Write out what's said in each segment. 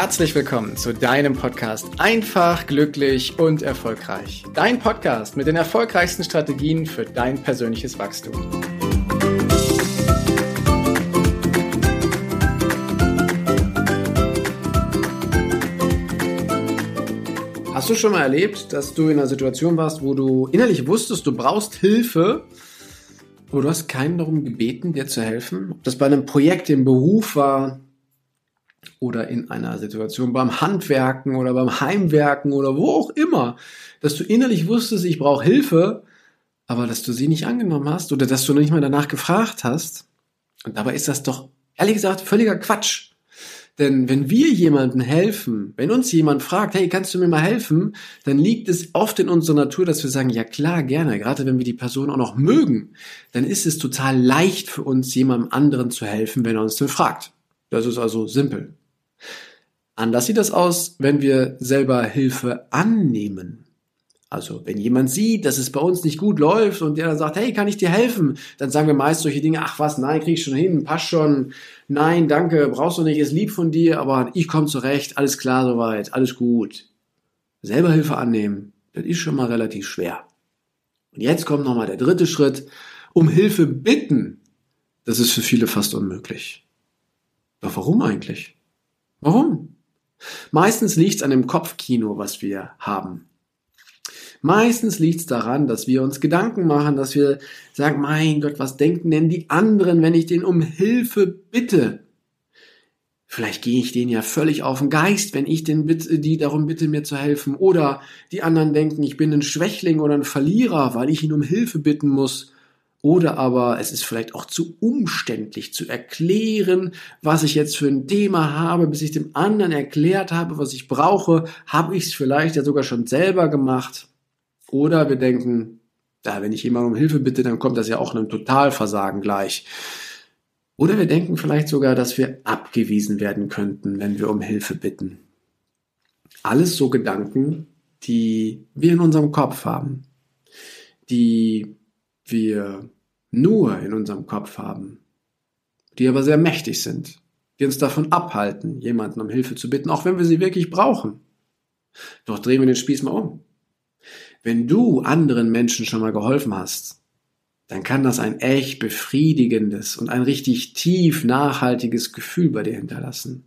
herzlich willkommen zu deinem Podcast Einfach, glücklich und erfolgreich. Dein Podcast mit den erfolgreichsten Strategien für dein persönliches Wachstum. Hast du schon mal erlebt, dass du in einer Situation warst, wo du innerlich wusstest, du brauchst Hilfe, aber du hast keinen darum gebeten, dir zu helfen? Ob das bei einem Projekt im Beruf war, oder in einer Situation beim Handwerken oder beim Heimwerken oder wo auch immer, dass du innerlich wusstest, ich brauche Hilfe, aber dass du sie nicht angenommen hast oder dass du nicht mal danach gefragt hast. Und dabei ist das doch, ehrlich gesagt, völliger Quatsch. Denn wenn wir jemandem helfen, wenn uns jemand fragt, hey, kannst du mir mal helfen, dann liegt es oft in unserer Natur, dass wir sagen, ja klar, gerne, gerade wenn wir die Person auch noch mögen, dann ist es total leicht für uns, jemandem anderen zu helfen, wenn er uns den fragt. Das ist also simpel. Anders sieht das aus, wenn wir selber Hilfe annehmen. Also, wenn jemand sieht, dass es bei uns nicht gut läuft und der dann sagt, hey, kann ich dir helfen? Dann sagen wir meist solche Dinge, ach was, nein, krieg ich schon hin, passt schon, nein, danke, brauchst du nicht, ist lieb von dir, aber ich komme zurecht, alles klar soweit, alles gut. Selber Hilfe annehmen, das ist schon mal relativ schwer. Und jetzt kommt nochmal der dritte Schritt, um Hilfe bitten. Das ist für viele fast unmöglich. Doch warum eigentlich? Warum? Meistens liegt es an dem Kopfkino, was wir haben. Meistens liegt es daran, dass wir uns Gedanken machen, dass wir sagen, mein Gott, was denken denn die anderen, wenn ich den um Hilfe bitte? Vielleicht gehe ich denen ja völlig auf den Geist, wenn ich den bitte, die darum bitte, mir zu helfen. Oder die anderen denken, ich bin ein Schwächling oder ein Verlierer, weil ich ihn um Hilfe bitten muss. Oder aber es ist vielleicht auch zu umständlich zu erklären, was ich jetzt für ein Thema habe, bis ich dem anderen erklärt habe, was ich brauche, habe ich es vielleicht ja sogar schon selber gemacht. Oder wir denken, da, wenn ich jemand um Hilfe bitte, dann kommt das ja auch einem Totalversagen gleich. Oder wir denken vielleicht sogar, dass wir abgewiesen werden könnten, wenn wir um Hilfe bitten. Alles so Gedanken, die wir in unserem Kopf haben, die wir nur in unserem Kopf haben, die aber sehr mächtig sind, die uns davon abhalten, jemanden um Hilfe zu bitten, auch wenn wir sie wirklich brauchen. Doch drehen wir den Spieß mal um. Wenn du anderen Menschen schon mal geholfen hast, dann kann das ein echt befriedigendes und ein richtig tief nachhaltiges Gefühl bei dir hinterlassen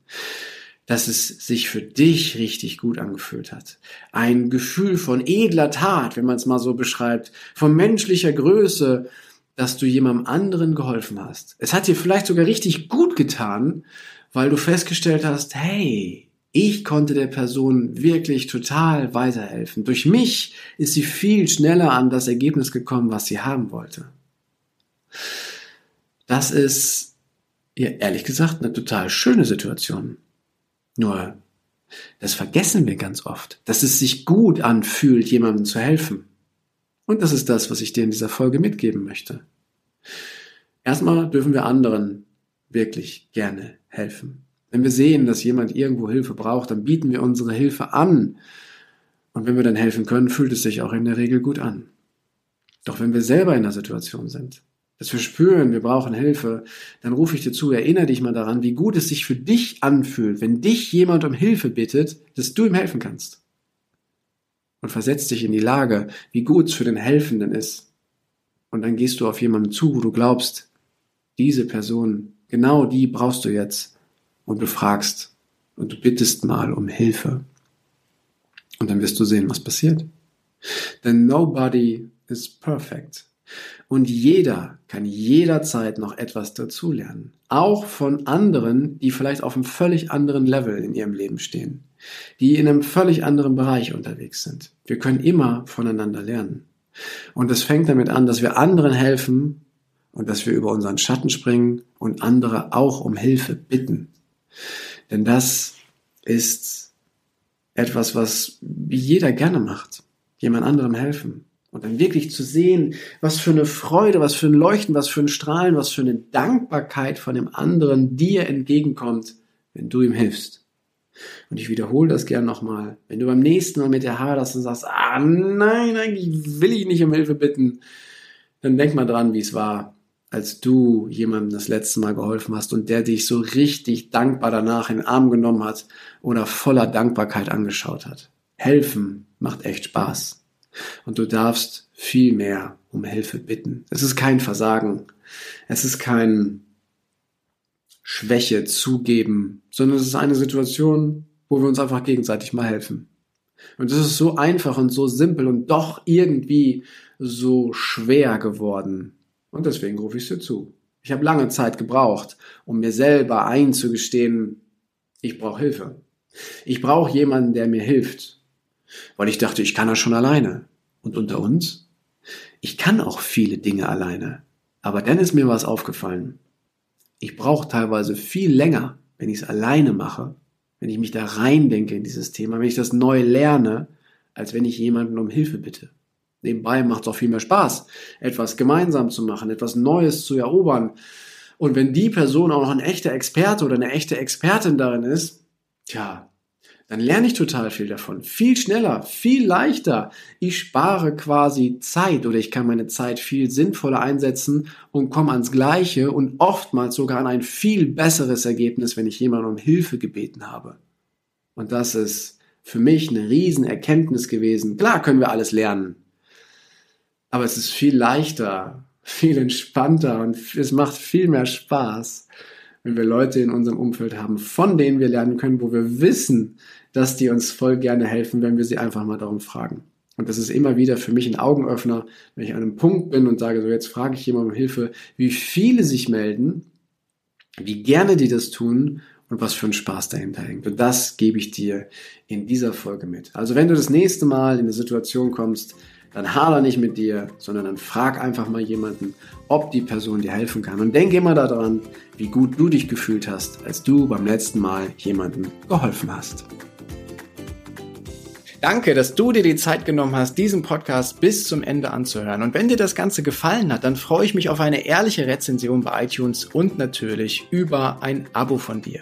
dass es sich für dich richtig gut angefühlt hat. Ein Gefühl von edler Tat, wenn man es mal so beschreibt, von menschlicher Größe, dass du jemandem anderen geholfen hast. Es hat dir vielleicht sogar richtig gut getan, weil du festgestellt hast, hey, ich konnte der Person wirklich total weiterhelfen. Durch mich ist sie viel schneller an das Ergebnis gekommen, was sie haben wollte. Das ist, ja, ehrlich gesagt, eine total schöne Situation. Nur, das vergessen wir ganz oft, dass es sich gut anfühlt, jemandem zu helfen. Und das ist das, was ich dir in dieser Folge mitgeben möchte. Erstmal dürfen wir anderen wirklich gerne helfen. Wenn wir sehen, dass jemand irgendwo Hilfe braucht, dann bieten wir unsere Hilfe an. Und wenn wir dann helfen können, fühlt es sich auch in der Regel gut an. Doch wenn wir selber in der Situation sind, dass wir spüren, wir brauchen Hilfe, dann rufe ich dir zu, erinnere dich mal daran, wie gut es sich für dich anfühlt, wenn dich jemand um Hilfe bittet, dass du ihm helfen kannst. Und versetz dich in die Lage, wie gut es für den Helfenden ist. Und dann gehst du auf jemanden zu, wo du glaubst, diese Person, genau die brauchst du jetzt. Und du fragst und du bittest mal um Hilfe. Und dann wirst du sehen, was passiert. Denn nobody is perfect. Und jeder kann jederzeit noch etwas dazulernen. Auch von anderen, die vielleicht auf einem völlig anderen Level in ihrem Leben stehen. Die in einem völlig anderen Bereich unterwegs sind. Wir können immer voneinander lernen. Und es fängt damit an, dass wir anderen helfen und dass wir über unseren Schatten springen und andere auch um Hilfe bitten. Denn das ist etwas, was jeder gerne macht. Jemand anderem helfen. Und dann wirklich zu sehen, was für eine Freude, was für ein Leuchten, was für ein Strahlen, was für eine Dankbarkeit von dem anderen dir entgegenkommt, wenn du ihm hilfst. Und ich wiederhole das gern nochmal. Wenn du beim nächsten Mal mit der haderst und sagst, ah nein, eigentlich will ich nicht um Hilfe bitten, dann denk mal dran, wie es war, als du jemandem das letzte Mal geholfen hast und der dich so richtig dankbar danach in den Arm genommen hat oder voller Dankbarkeit angeschaut hat. Helfen macht echt Spaß. Und du darfst viel mehr um Hilfe bitten. Es ist kein Versagen. Es ist kein Schwäche zugeben, sondern es ist eine Situation, wo wir uns einfach gegenseitig mal helfen. Und das ist so einfach und so simpel und doch irgendwie so schwer geworden. Und deswegen rufe ich es dir zu. Ich habe lange Zeit gebraucht, um mir selber einzugestehen, ich brauche Hilfe. Ich brauche jemanden, der mir hilft. Weil ich dachte, ich kann das schon alleine. Und unter uns? Ich kann auch viele Dinge alleine. Aber dann ist mir was aufgefallen. Ich brauche teilweise viel länger, wenn ich es alleine mache, wenn ich mich da reindenke in dieses Thema, wenn ich das neu lerne, als wenn ich jemanden um Hilfe bitte. Nebenbei macht es auch viel mehr Spaß, etwas gemeinsam zu machen, etwas Neues zu erobern. Und wenn die Person auch noch ein echter Experte oder eine echte Expertin darin ist, tja, dann lerne ich total viel davon. Viel schneller, viel leichter. Ich spare quasi Zeit oder ich kann meine Zeit viel sinnvoller einsetzen und komme ans Gleiche und oftmals sogar an ein viel besseres Ergebnis, wenn ich jemanden um Hilfe gebeten habe. Und das ist für mich eine Riesenerkenntnis gewesen. Klar können wir alles lernen. Aber es ist viel leichter, viel entspannter und es macht viel mehr Spaß, wenn wir Leute in unserem Umfeld haben, von denen wir lernen können, wo wir wissen, dass die uns voll gerne helfen, wenn wir sie einfach mal darum fragen. Und das ist immer wieder für mich ein Augenöffner, wenn ich an einem Punkt bin und sage, so jetzt frage ich jemanden um Hilfe, wie viele sich melden, wie gerne die das tun und was für ein Spaß dahinter hängt. Und das gebe ich dir in dieser Folge mit. Also wenn du das nächste Mal in eine Situation kommst, dann hader nicht mit dir, sondern dann frag einfach mal jemanden, ob die Person dir helfen kann. Und denk immer daran, wie gut du dich gefühlt hast, als du beim letzten Mal jemandem geholfen hast. Danke, dass du dir die Zeit genommen hast, diesen Podcast bis zum Ende anzuhören. Und wenn dir das Ganze gefallen hat, dann freue ich mich auf eine ehrliche Rezension bei iTunes und natürlich über ein Abo von dir.